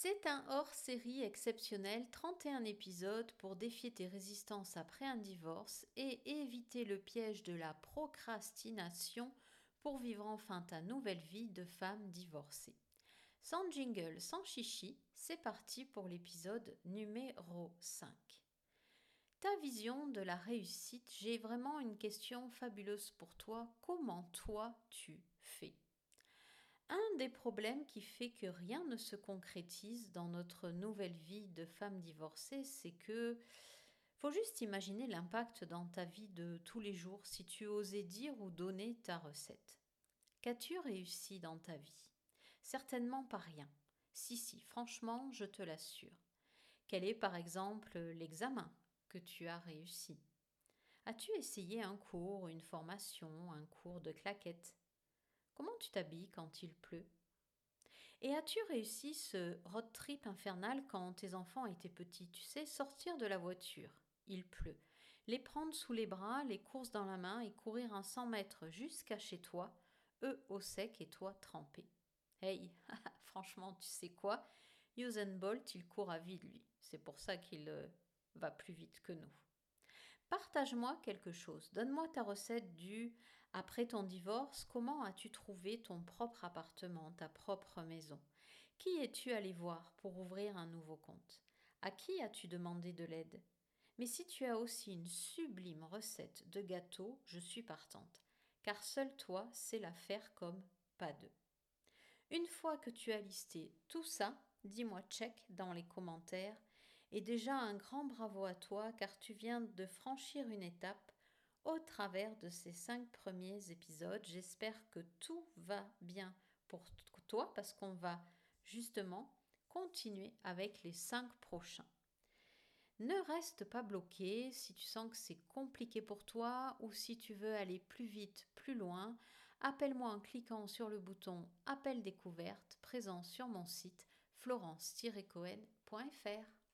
C'est un hors-série exceptionnel, 31 épisodes pour défier tes résistances après un divorce et éviter le piège de la procrastination pour vivre enfin ta nouvelle vie de femme divorcée. Sans jingle, sans chichi, c'est parti pour l'épisode numéro 5. Ta vision de la réussite, j'ai vraiment une question fabuleuse pour toi. Comment toi tu fais? Un des problèmes qui fait que rien ne se concrétise dans notre nouvelle vie de femme divorcée, c'est que faut juste imaginer l'impact dans ta vie de tous les jours si tu osais dire ou donner ta recette. Qu'as-tu réussi dans ta vie? Certainement pas rien. Si, si, franchement, je te l'assure. Quel est par exemple l'examen que tu as réussi? As-tu essayé un cours, une formation, un cours de claquettes? Comment tu t'habilles quand il pleut? Et as-tu réussi ce road trip infernal quand tes enfants étaient petits? Tu sais, sortir de la voiture, il pleut, les prendre sous les bras, les courses dans la main et courir un 100 mètres jusqu'à chez toi, eux au sec et toi trempé. Hey, franchement, tu sais quoi? Usain il court à vide, lui. C'est pour ça qu'il euh, va plus vite que nous. Partage-moi quelque chose. Donne-moi ta recette du après ton divorce, comment as-tu trouvé ton propre appartement, ta propre maison? Qui es-tu allé voir pour ouvrir un nouveau compte? À qui as-tu demandé de l'aide? Mais si tu as aussi une sublime recette de gâteau, je suis partante, car seul toi sais la faire comme pas deux. Une fois que tu as listé tout ça, dis-moi check dans les commentaires et déjà un grand bravo à toi car tu viens de franchir une étape au travers de ces cinq premiers épisodes. J'espère que tout va bien pour toi parce qu'on va justement continuer avec les cinq prochains. Ne reste pas bloqué si tu sens que c'est compliqué pour toi ou si tu veux aller plus vite, plus loin. Appelle-moi en cliquant sur le bouton Appel découverte présent sur mon site florence-cohen.fr.